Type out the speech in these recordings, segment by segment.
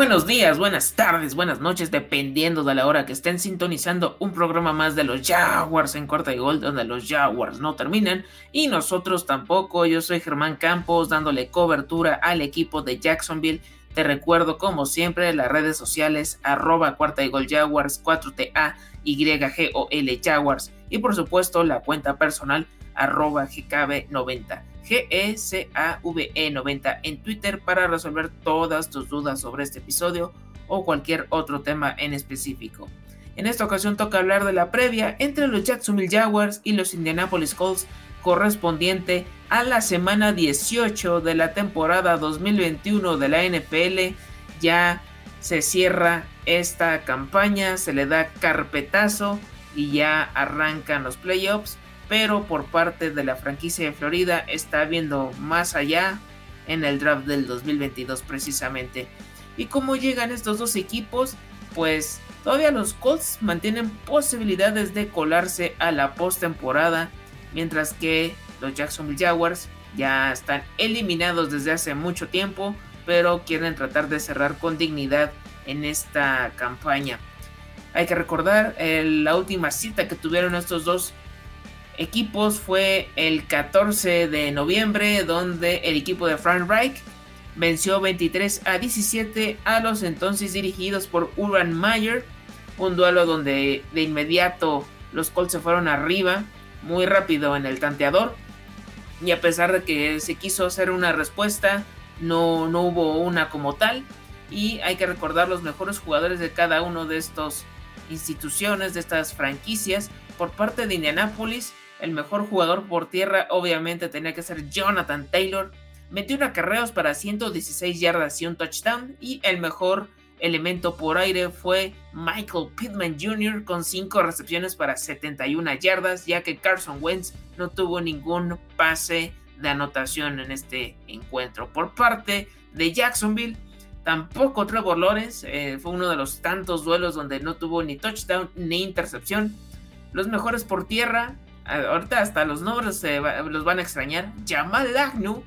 Buenos días, buenas tardes, buenas noches, dependiendo de la hora que estén sintonizando un programa más de los Jaguars en cuarta y gol, donde los Jaguars no terminan y nosotros tampoco. Yo soy Germán Campos, dándole cobertura al equipo de Jacksonville. Te recuerdo, como siempre, las redes sociales, arroba cuarta y gol Jaguars, 4TA, YGOL Jaguars y por supuesto la cuenta personal, arroba GKB90. GECAVE90 en Twitter para resolver todas tus dudas sobre este episodio o cualquier otro tema en específico. En esta ocasión toca hablar de la previa entre los Jacksonville Jaguars y los Indianapolis Colts correspondiente a la semana 18 de la temporada 2021 de la NFL. Ya se cierra esta campaña, se le da carpetazo y ya arrancan los playoffs pero por parte de la franquicia de Florida está viendo más allá en el draft del 2022 precisamente. ¿Y cómo llegan estos dos equipos? Pues todavía los Colts mantienen posibilidades de colarse a la postemporada, mientras que los Jacksonville Jaguars ya están eliminados desde hace mucho tiempo, pero quieren tratar de cerrar con dignidad en esta campaña. Hay que recordar eh, la última cita que tuvieron estos dos equipos fue el 14 de noviembre, donde el equipo de Frank Reich venció 23 a 17 a los entonces dirigidos por Urban Meyer. Un duelo donde de inmediato los Colts se fueron arriba muy rápido en el tanteador. Y a pesar de que se quiso hacer una respuesta, no, no hubo una como tal. Y hay que recordar los mejores jugadores de cada uno de estas instituciones, de estas franquicias. Por parte de Indianapolis, el mejor jugador por tierra obviamente tenía que ser Jonathan Taylor. 21 acarreos para 116 yardas y un touchdown. Y el mejor elemento por aire fue Michael Pittman Jr. con 5 recepciones para 71 yardas, ya que Carson Wentz no tuvo ningún pase de anotación en este encuentro. Por parte de Jacksonville, tampoco Trevor Lawrence eh, fue uno de los tantos duelos donde no tuvo ni touchdown ni intercepción. Los mejores por tierra, ahorita hasta los nombres los van a extrañar. Jamal Agnew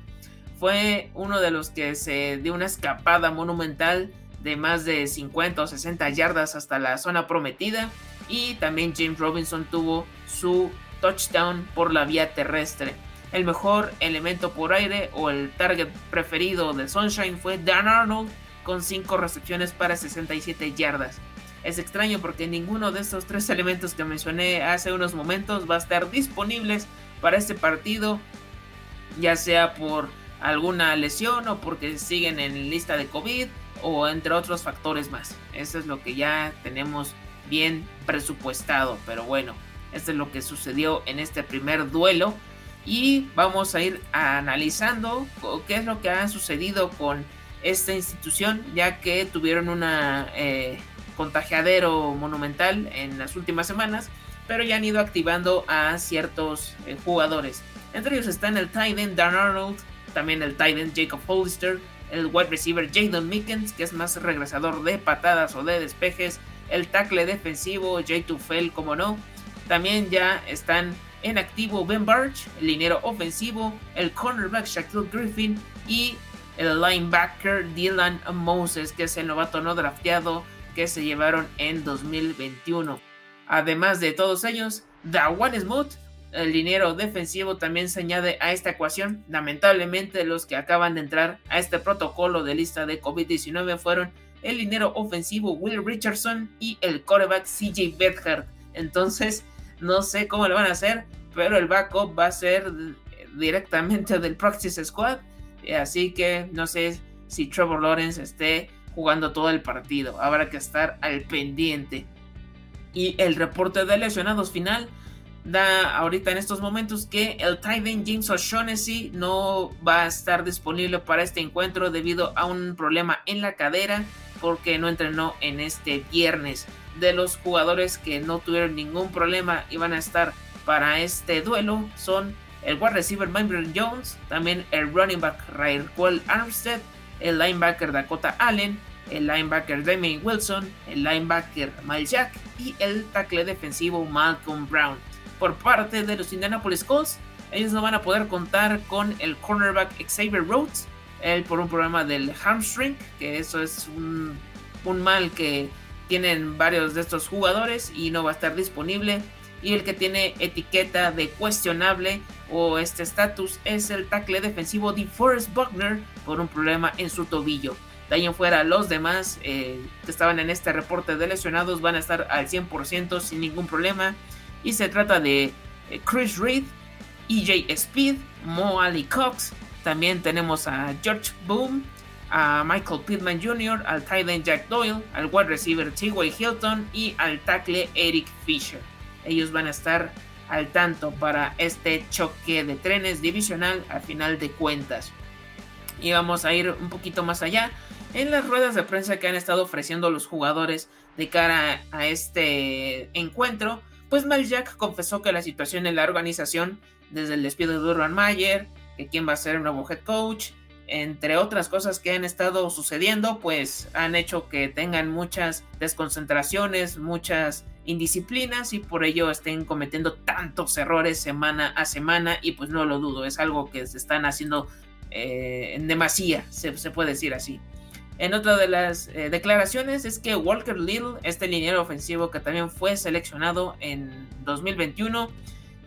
fue uno de los que se dio una escapada monumental de más de 50 o 60 yardas hasta la zona prometida. Y también James Robinson tuvo su touchdown por la vía terrestre. El mejor elemento por aire o el target preferido de Sunshine fue Dan Arnold con 5 recepciones para 67 yardas. Es extraño porque ninguno de estos tres elementos que mencioné hace unos momentos va a estar disponibles para este partido, ya sea por alguna lesión o porque siguen en lista de COVID o entre otros factores más. Eso es lo que ya tenemos bien presupuestado, pero bueno, esto es lo que sucedió en este primer duelo y vamos a ir analizando qué es lo que ha sucedido con esta institución, ya que tuvieron una eh, contagiadero monumental en las últimas semanas, pero ya han ido activando a ciertos eh, jugadores. Entre ellos están el tight end Dan Arnold, también el tight end Jacob Hollister, el wide receiver Jadon Mickens, que es más regresador de patadas o de despejes, el tackle defensivo Jay Tufel, como no. También ya están en activo Ben Barch, el linero ofensivo, el cornerback Shaquille Griffin y el linebacker Dylan Moses, que es el novato no drafteado que se llevaron en 2021. Además de todos ellos, Dawan Smooth, el dinero defensivo, también se añade a esta ecuación. Lamentablemente, los que acaban de entrar a este protocolo de lista de COVID-19 fueron el dinero ofensivo Will Richardson y el coreback CJ Bedhart. Entonces, no sé cómo lo van a hacer, pero el backup va a ser directamente del Practice Squad. Así que no sé si Trevor Lawrence esté jugando todo el partido. Habrá que estar al pendiente. Y el reporte de lesionados final da ahorita en estos momentos que el tight James O'Shaughnessy no va a estar disponible para este encuentro debido a un problema en la cadera porque no entrenó en este viernes. De los jugadores que no tuvieron ningún problema y van a estar para este duelo son el wide receiver Myron Jones, también el running back Raquel Armstead el linebacker Dakota Allen, el linebacker Damian Wilson, el linebacker Miles Jack y el tackle defensivo Malcolm Brown. Por parte de los Indianapolis Colts, ellos no van a poder contar con el cornerback Xavier Rhodes, él por un problema del hamstring, que eso es un mal que tienen varios de estos jugadores y no va a estar disponible. Y el que tiene etiqueta de cuestionable o este estatus es el tackle defensivo de Forrest Buckner por un problema en su tobillo. De ahí en fuera, los demás eh, que estaban en este reporte de lesionados van a estar al 100% sin ningún problema. Y se trata de eh, Chris Reed, EJ Speed, Mo Ali Cox. También tenemos a George Boom, a Michael Pittman Jr., al tight end Jack Doyle, al wide receiver T.Y. Hilton y al tackle Eric Fisher. Ellos van a estar al tanto para este choque de trenes divisional a final de cuentas. Y vamos a ir un poquito más allá en las ruedas de prensa que han estado ofreciendo los jugadores de cara a este encuentro. Pues Mal Jack confesó que la situación en la organización, desde el despido de Durban Mayer, que quién va a ser el nuevo head coach, entre otras cosas que han estado sucediendo, pues han hecho que tengan muchas desconcentraciones, muchas indisciplinas y por ello estén cometiendo tantos errores semana a semana y pues no lo dudo, es algo que se están haciendo eh, en demasía, se, puede decir así. En otra de las eh, declaraciones es que Walker Little, este liniero ofensivo que también fue seleccionado en 2021,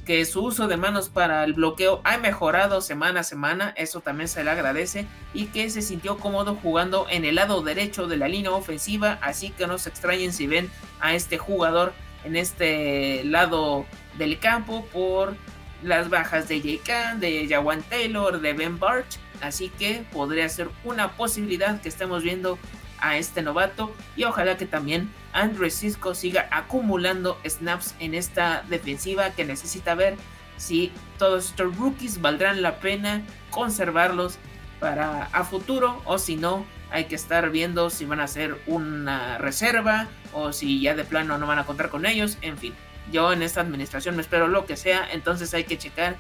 que su uso de manos para el bloqueo ha mejorado semana a semana, eso también se le agradece, y que se sintió cómodo jugando en el lado derecho de la línea ofensiva, así que no se extrañen si ven a este jugador en este lado del campo por las bajas de Khan, de Jawan Taylor, de Ben Barch, así que podría ser una posibilidad que estemos viendo a este novato y ojalá que también Andrew Cisco siga acumulando snaps en esta defensiva que necesita ver si todos estos rookies valdrán la pena conservarlos para a futuro o si no hay que estar viendo si van a ser una reserva o si ya de plano no van a contar con ellos, en fin. Yo en esta administración me espero lo que sea, entonces hay que checar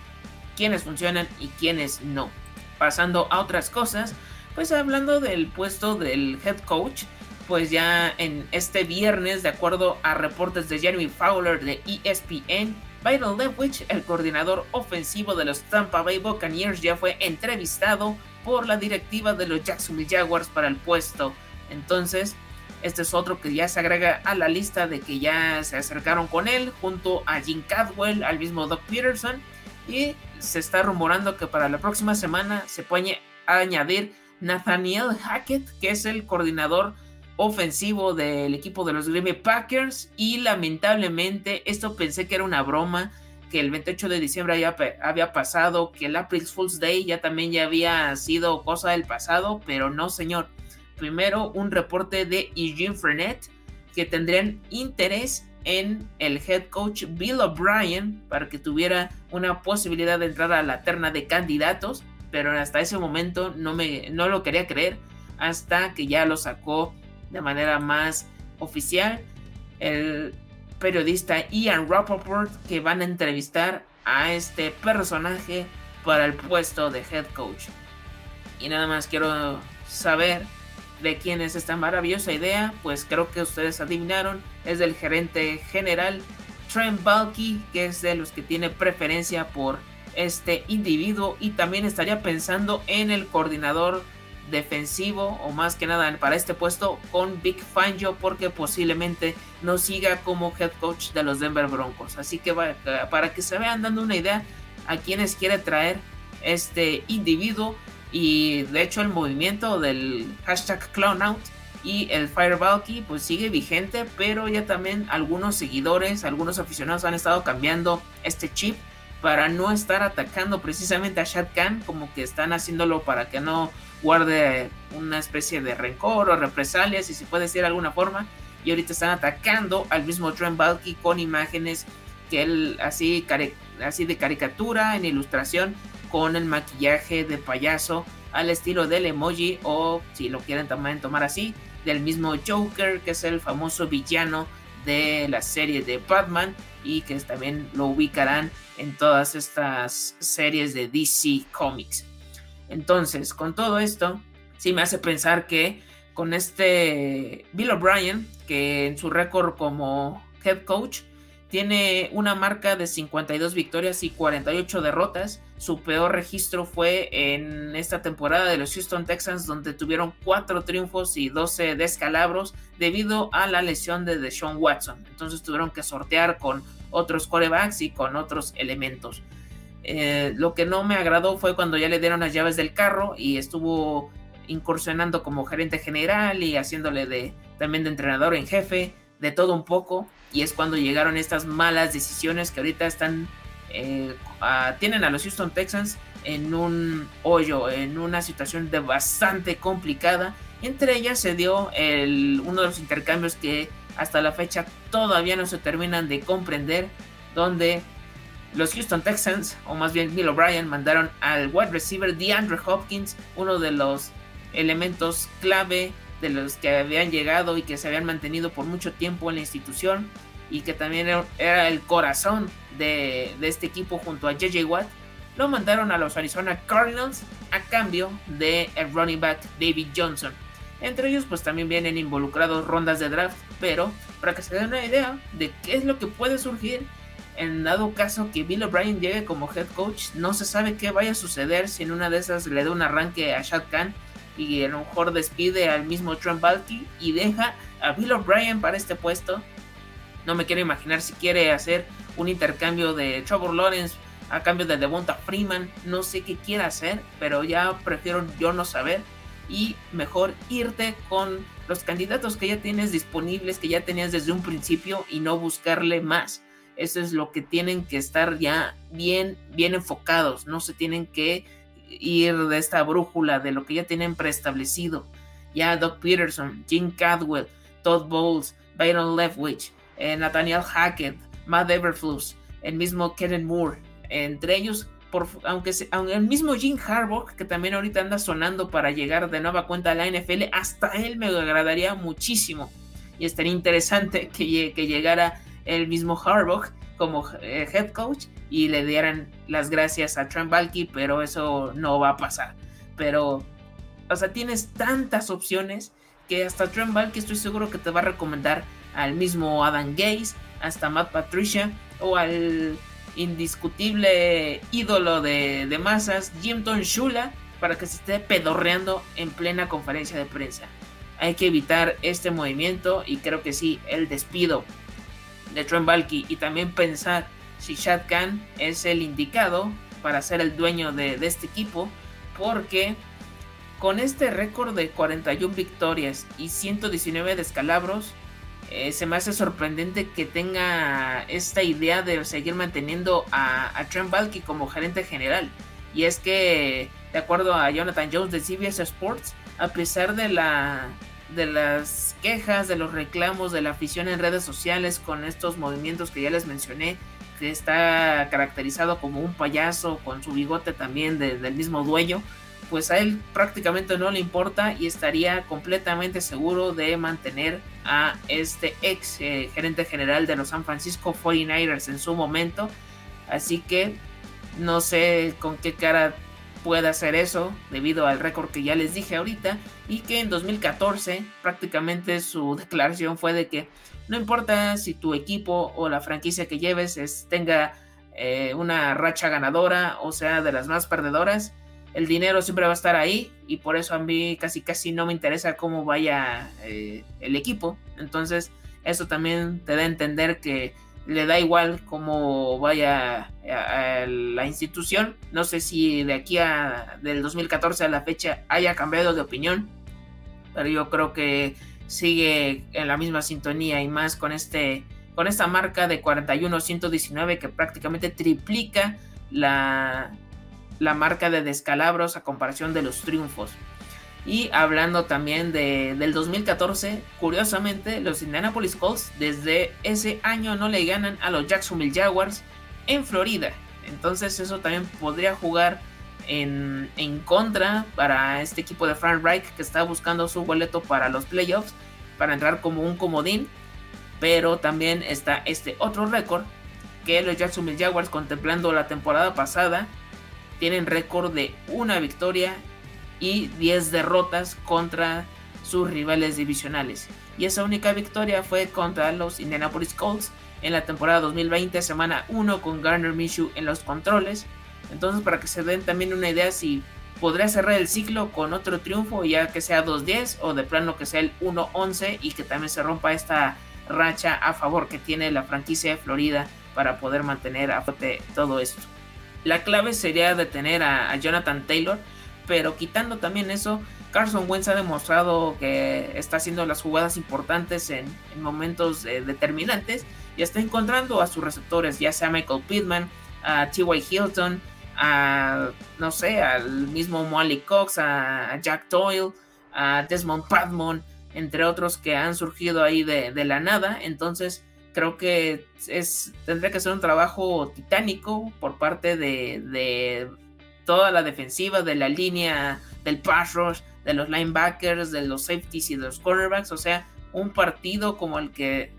quiénes funcionan y quiénes no. Pasando a otras cosas, pues hablando del puesto del head coach, pues ya en este viernes, de acuerdo a reportes de Jeremy Fowler de ESPN, Byron Leftwich, el coordinador ofensivo de los Tampa Bay Buccaneers, ya fue entrevistado por la directiva de los Jacksonville Jaguars para el puesto. Entonces, este es otro que ya se agrega a la lista de que ya se acercaron con él, junto a Jim Cadwell, al mismo Doc Peterson, y se está rumorando que para la próxima semana se puede añadir Nathaniel Hackett, que es el coordinador ofensivo del equipo de los Green Bay Packers. Y lamentablemente, esto pensé que era una broma, que el 28 de diciembre ya había pasado, que el April Fool's Day ya también ya había sido cosa del pasado, pero no, señor. Primero, un reporte de Eugene Frenet que tendrían interés en el head coach Bill O'Brien para que tuviera una posibilidad de entrar a la terna de candidatos pero hasta ese momento no, me, no lo quería creer hasta que ya lo sacó de manera más oficial el periodista Ian Rappaport que van a entrevistar a este personaje para el puesto de head coach. Y nada más quiero saber de quién es esta maravillosa idea, pues creo que ustedes adivinaron, es del gerente general Trent Balky, que es de los que tiene preferencia por este individuo y también estaría pensando en el coordinador defensivo o más que nada para este puesto con Big Fangio porque posiblemente no siga como head coach de los Denver Broncos. Así que para que se vean dando una idea a quienes quiere traer este individuo y de hecho el movimiento del hashtag clownout y el Firebalky pues sigue vigente pero ya también algunos seguidores, algunos aficionados han estado cambiando este chip para no estar atacando precisamente a Shad Khan, como que están haciéndolo para que no guarde una especie de rencor o represalias, si se puede decir de alguna forma. Y ahorita están atacando al mismo Trent Balky con imágenes que él así, así de caricatura, en ilustración, con el maquillaje de payaso al estilo del emoji o si lo quieren también tomar así, del mismo Joker, que es el famoso villano de la serie de Batman y que también lo ubicarán en todas estas series de DC Comics. Entonces, con todo esto, sí me hace pensar que con este Bill O'Brien, que en su récord como head coach tiene una marca de 52 victorias y 48 derrotas, su peor registro fue en esta temporada de los Houston Texans, donde tuvieron 4 triunfos y 12 descalabros debido a la lesión de Deshaun Watson. Entonces tuvieron que sortear con otros corebacks y con otros elementos. Eh, lo que no me agradó fue cuando ya le dieron las llaves del carro y estuvo incursionando como gerente general y haciéndole de también de entrenador en jefe, de todo un poco. Y es cuando llegaron estas malas decisiones que ahorita están eh, tienen a los Houston Texans en un hoyo, en una situación de bastante complicada. Entre ellas se dio uno de los intercambios que hasta la fecha todavía no se terminan de comprender, donde los Houston Texans, o más bien Bill O'Brien, mandaron al wide receiver DeAndre Hopkins, uno de los elementos clave de los que habían llegado y que se habían mantenido por mucho tiempo en la institución y que también era el corazón de, este equipo junto a JJ Watt, lo mandaron a los Arizona Cardinals a cambio de el running back David Johnson. Entre ellos pues también vienen involucrados rondas de draft, pero para que se den una idea de qué es lo que puede surgir en dado caso que Bill O'Brien llegue como head coach, no se sabe qué vaya a suceder si en una de esas le da un arranque a Shad Khan y a lo mejor despide al mismo Trump Balky y deja a Bill O'Brien para este puesto. No me quiero imaginar si quiere hacer un intercambio de Trevor Lawrence a cambio de Devonta Freeman. No sé qué quiera hacer, pero ya prefiero yo no saber y mejor irte con los candidatos que ya tienes disponibles, que ya tenías desde un principio y no buscarle más. Eso es lo que tienen que estar ya bien, bien enfocados. No se tienen que ir de esta brújula de lo que ya tienen preestablecido. Ya Doc Peterson, Jim Cadwell, Todd Bowles, Byron Leftwich, eh, Nathaniel Hackett, Matt Everflus, el mismo Kenneth Moore, entre ellos, aunque, el mismo Jim Harbaugh, que también ahorita anda sonando para llegar de nueva cuenta a la NFL, hasta él me agradaría muchísimo. Y estaría interesante que, que llegara el mismo Harbaugh como eh, head coach y le dieran las gracias a Trent Balky, pero eso no va a pasar. Pero, o sea, tienes tantas opciones que hasta Trent Balky estoy seguro que te va a recomendar al mismo Adam Gaze, hasta Matt Patricia o al indiscutible ídolo de, de masas, Jimton Shula, para que se esté pedorreando en plena conferencia de prensa. Hay que evitar este movimiento y creo que sí, el despido de Trent Balky y también pensar si Shad Khan es el indicado para ser el dueño de, de este equipo, porque con este récord de 41 victorias y 119 descalabros, eh, se me hace sorprendente que tenga esta idea de seguir manteniendo a, Trent Balky como gerente general. Y es que, de acuerdo a Jonathan Jones de CBS Sports, a pesar de la de las quejas, de los reclamos de la afición en redes sociales con estos movimientos que ya les mencioné, que está caracterizado como un payaso con su bigote también del mismo dueño, pues a él prácticamente no le importa y estaría completamente seguro de mantener a este ex eh, gerente general de los San Francisco 49ers en su momento. Así que no sé con qué cara puede hacer eso debido al récord que ya les dije ahorita y que en 2014 prácticamente su declaración fue de que no importa si tu equipo o la franquicia que lleves tenga eh, una racha ganadora o sea de las más perdedoras, el dinero siempre va a estar ahí y por eso a mí casi casi no me interesa cómo vaya eh, el equipo. Entonces eso también te da a entender que le da igual cómo vaya a, la institución. No sé si de aquí a del 2014 a la fecha haya cambiado de opinión, pero yo creo que sigue en la misma sintonía y más con este con esta marca de 41-119 que prácticamente triplica la, la marca de descalabros a comparación de los triunfos. Y hablando también de, del 2014, curiosamente, los Indianapolis Colts desde ese año no le ganan a los Jacksonville Jaguars en Florida. Entonces eso también podría jugar en, en contra para este equipo de Frank Reich que está buscando su boleto para los playoffs, para entrar como un comodín. Pero también está este otro récord que los Jacksonville Jaguars contemplando la temporada pasada tienen récord de una victoria y 10 derrotas contra sus rivales divisionales. Y esa única victoria fue contra los Indianapolis Colts en la temporada 2020, semana 1 con Garner Minshew en los controles. Entonces, para que se den también una idea si podría cerrar el ciclo con otro triunfo, ya que sea 2-10 o de plano que sea el 1-11 y que también se rompa esta racha a favor que tiene la franquicia de Florida para poder mantener a flote todo esto. La clave sería detener a, Jonathan Taylor, pero quitando también eso, Carson Wentz ha demostrado que está haciendo las jugadas importantes en, momentos eh, determinantes y está encontrando a sus receptores, ya sea Michael Pittman, a T.Y. Hilton, a, no sé, al mismo Molly Cox, a, Jack Doyle, a Desmond Padmon, entre otros que han surgido ahí de, la nada. Entonces, creo que es, tendría que ser un trabajo titánico por parte de, de toda la defensiva, de la línea del pass rush, de los linebackers, de los safeties y de los cornerbacks. O sea, un partido como el que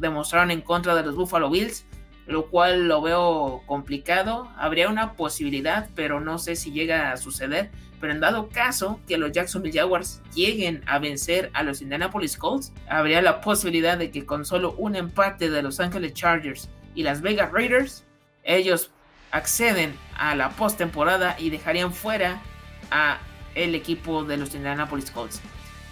demostraron en contra de los Buffalo Bills lo cual lo veo complicado. Habría una posibilidad, pero no sé si llega a suceder. Pero en dado caso que los Jacksonville Jaguars lleguen a vencer a los Indianapolis Colts, habría la posibilidad de que con solo un empate de Los Angeles Chargers y Las Vegas Raiders, ellos acceden a la postemporada y dejarían fuera a el equipo de los Indianapolis Colts.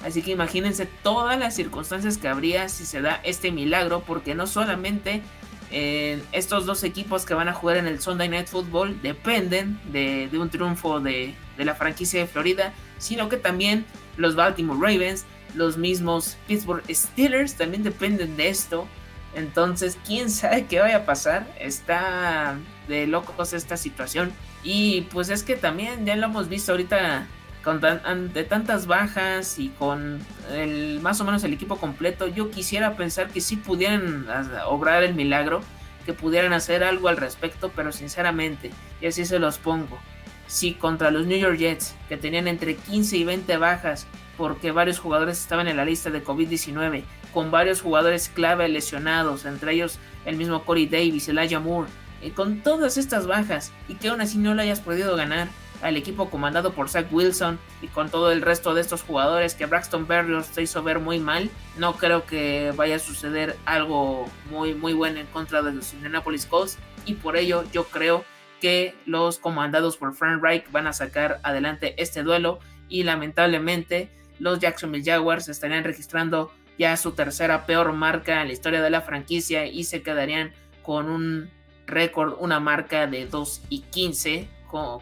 Así que imagínense todas las circunstancias que habría si se da este milagro, porque no solamente estos dos equipos que van a jugar en el Sunday Night Football dependen de, un triunfo de, la franquicia de Florida, sino que también los Baltimore Ravens, los mismos Pittsburgh Steelers también dependen de esto. Entonces, quién sabe qué vaya a pasar. Está de locos esta situación. Y pues es que también ya lo hemos visto ahorita con de tantas bajas y con el, más o menos el equipo completo, yo quisiera pensar que sí pudieran obrar el milagro, que pudieran hacer algo al respecto, pero sinceramente, y así se los pongo, si contra los New York Jets, que tenían entre 15 y 20 bajas, porque varios jugadores estaban en la lista de COVID-19, con varios jugadores clave lesionados, entre ellos el mismo Corey Davis, Elijah Moore, y con todas estas bajas, y que aún así no lo hayas podido ganar, al equipo comandado por Zach Wilson y con todo el resto de estos jugadores que Braxton Berrios se hizo ver muy mal, no creo que vaya a suceder algo muy muy bueno en contra de los Indianapolis Colts. Y por ello yo creo que los comandados por Frank Reich van a sacar adelante este duelo y lamentablemente los Jacksonville Jaguars estarían registrando ya su tercera peor marca en la historia de la franquicia y se quedarían con un récord, una marca de 2 y 15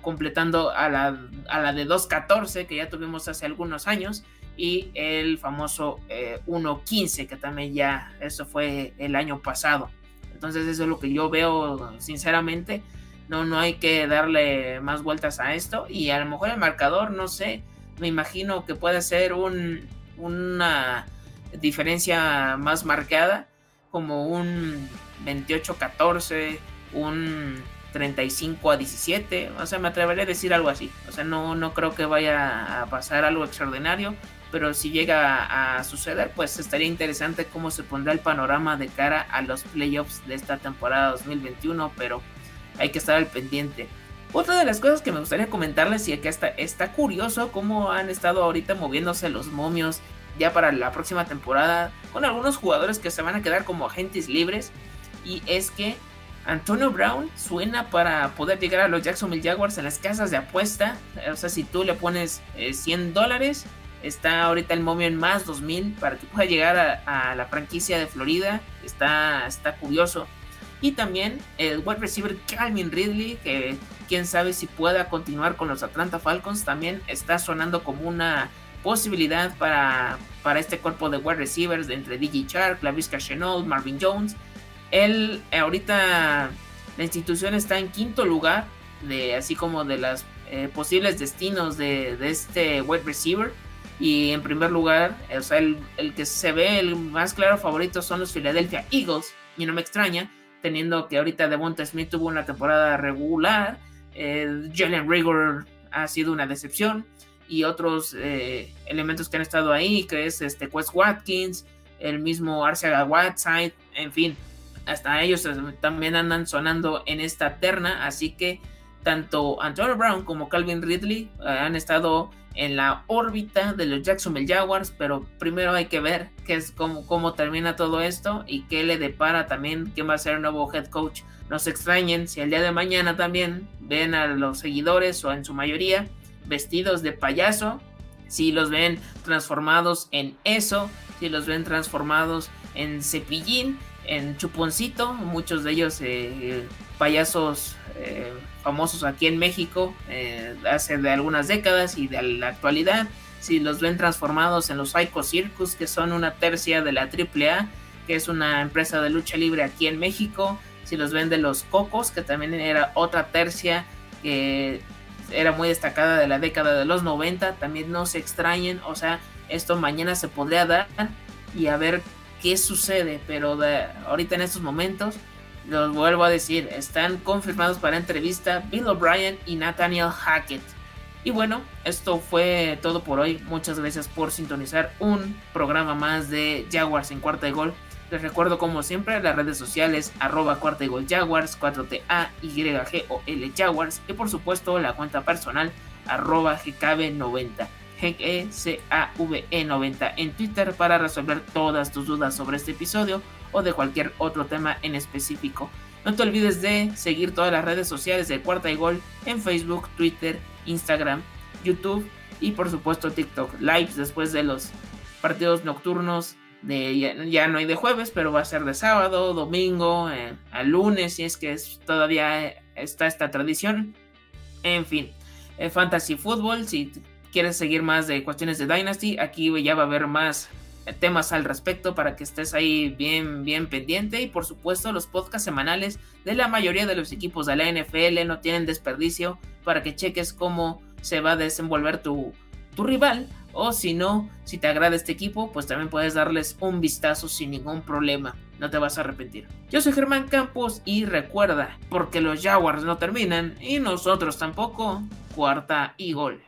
completando a la, a la de 2.14 que ya tuvimos hace algunos años y el famoso 1.15 eh, que también ya eso fue el año pasado. Entonces eso es lo que yo veo sinceramente. No, no hay que darle más vueltas a esto y a lo mejor el marcador, no sé, me imagino que puede ser un, una diferencia más marcada como un 28-14, un 35 a 17, o sea, me atrevería a decir algo así. O sea, no, no creo que vaya a pasar algo extraordinario, pero si llega a suceder, pues estaría interesante cómo se pondrá el panorama de cara a los playoffs de esta temporada 2021, pero hay que estar al pendiente. Otra de las cosas que me gustaría comentarles y que está, está curioso cómo han estado ahorita moviéndose los momios ya para la próxima temporada con algunos jugadores que se van a quedar como agentes libres y es que Antonio Brown suena para poder llegar a los Jacksonville Jaguars en las casas de apuesta. O sea, si tú le pones 100 eh, dólares, está ahorita el momio en más 2000 para que pueda llegar a, la franquicia de Florida. Está, está curioso. Y también el wide receiver Calvin Ridley, que quién sabe si pueda continuar con los Atlanta Falcons, también está sonando como una posibilidad para, para este cuerpo de wide receivers entre DJ Chark, Lavisca Chenault, Marvin Jones él eh, ahorita la institución está en quinto lugar de así como de las eh, posibles destinos de, este wide receiver. Y en primer lugar o sea el, que se ve el más claro favorito son los Philadelphia Eagles. Y no me extraña teniendo que ahorita Devonta Smith tuvo una temporada regular eh, Jalen Rigor ha sido una decepción y otros elementos que han estado ahí que es este Quest Watkins el mismo Arcega Whiteside en fin hasta ellos también andan sonando en esta terna, así que tanto Antonio Brown como Calvin Ridley eh, han estado en la órbita de los Jacksonville Jaguars, pero primero hay que ver qué es cómo, cómo termina todo esto y qué le depara también quién va a ser el nuevo head coach. No se extrañen si el día de mañana también ven a los seguidores o en su mayoría vestidos de payaso, si los ven transformados en eso, si los ven transformados en cepillín, en chuponcito, muchos de ellos eh, payasos eh, famosos aquí en México eh, hace de algunas décadas y de la actualidad. Si los ven transformados en los Psycho Circus, que son una tercia de la AAA, que es una empresa de lucha libre aquí en México. Si los ven de los Cocos, que también era otra tercia que era muy destacada de la década de los 90, también no se extrañen, o sea, esto mañana se podría dar y a ver qué sucede, pero de, ahorita en estos momentos los vuelvo a decir, están confirmados para entrevista Bill O'Brien y Nathaniel Hackett. Y bueno, esto fue todo por hoy. Muchas gracias por sintonizar un programa más de Jaguars en cuarta de gol. Les recuerdo como siempre las redes sociales arroba cuarta y gol Jaguars, 4TA, YG o L Jaguars y por supuesto la cuenta personal arroba GKB90. GECAVE90 en Twitter para resolver todas tus dudas sobre este episodio o de cualquier otro tema en específico. No te olvides de seguir todas las redes sociales de Cuarta y Gol en Facebook, Twitter, Instagram, YouTube y por supuesto TikTok. Lives después de los partidos nocturnos de ya, no hay de jueves, pero va a ser de sábado, domingo, eh, a lunes, si es que todavía está esta tradición. En fin, eh, Fantasy Football, si quieres seguir más de cuestiones de Dynasty, aquí ya va a haber más temas al respecto para que estés ahí bien, bien pendiente. Y por supuesto, los podcasts semanales de la mayoría de los equipos de la NFL no tienen desperdicio para que cheques cómo se va a desenvolver tu, tu rival. O si no, si te agrada este equipo, pues también puedes darles un vistazo sin ningún problema. No te vas a arrepentir. Yo soy Germán Campos y recuerda, porque los Jaguars no terminan y nosotros tampoco, cuarta y gol.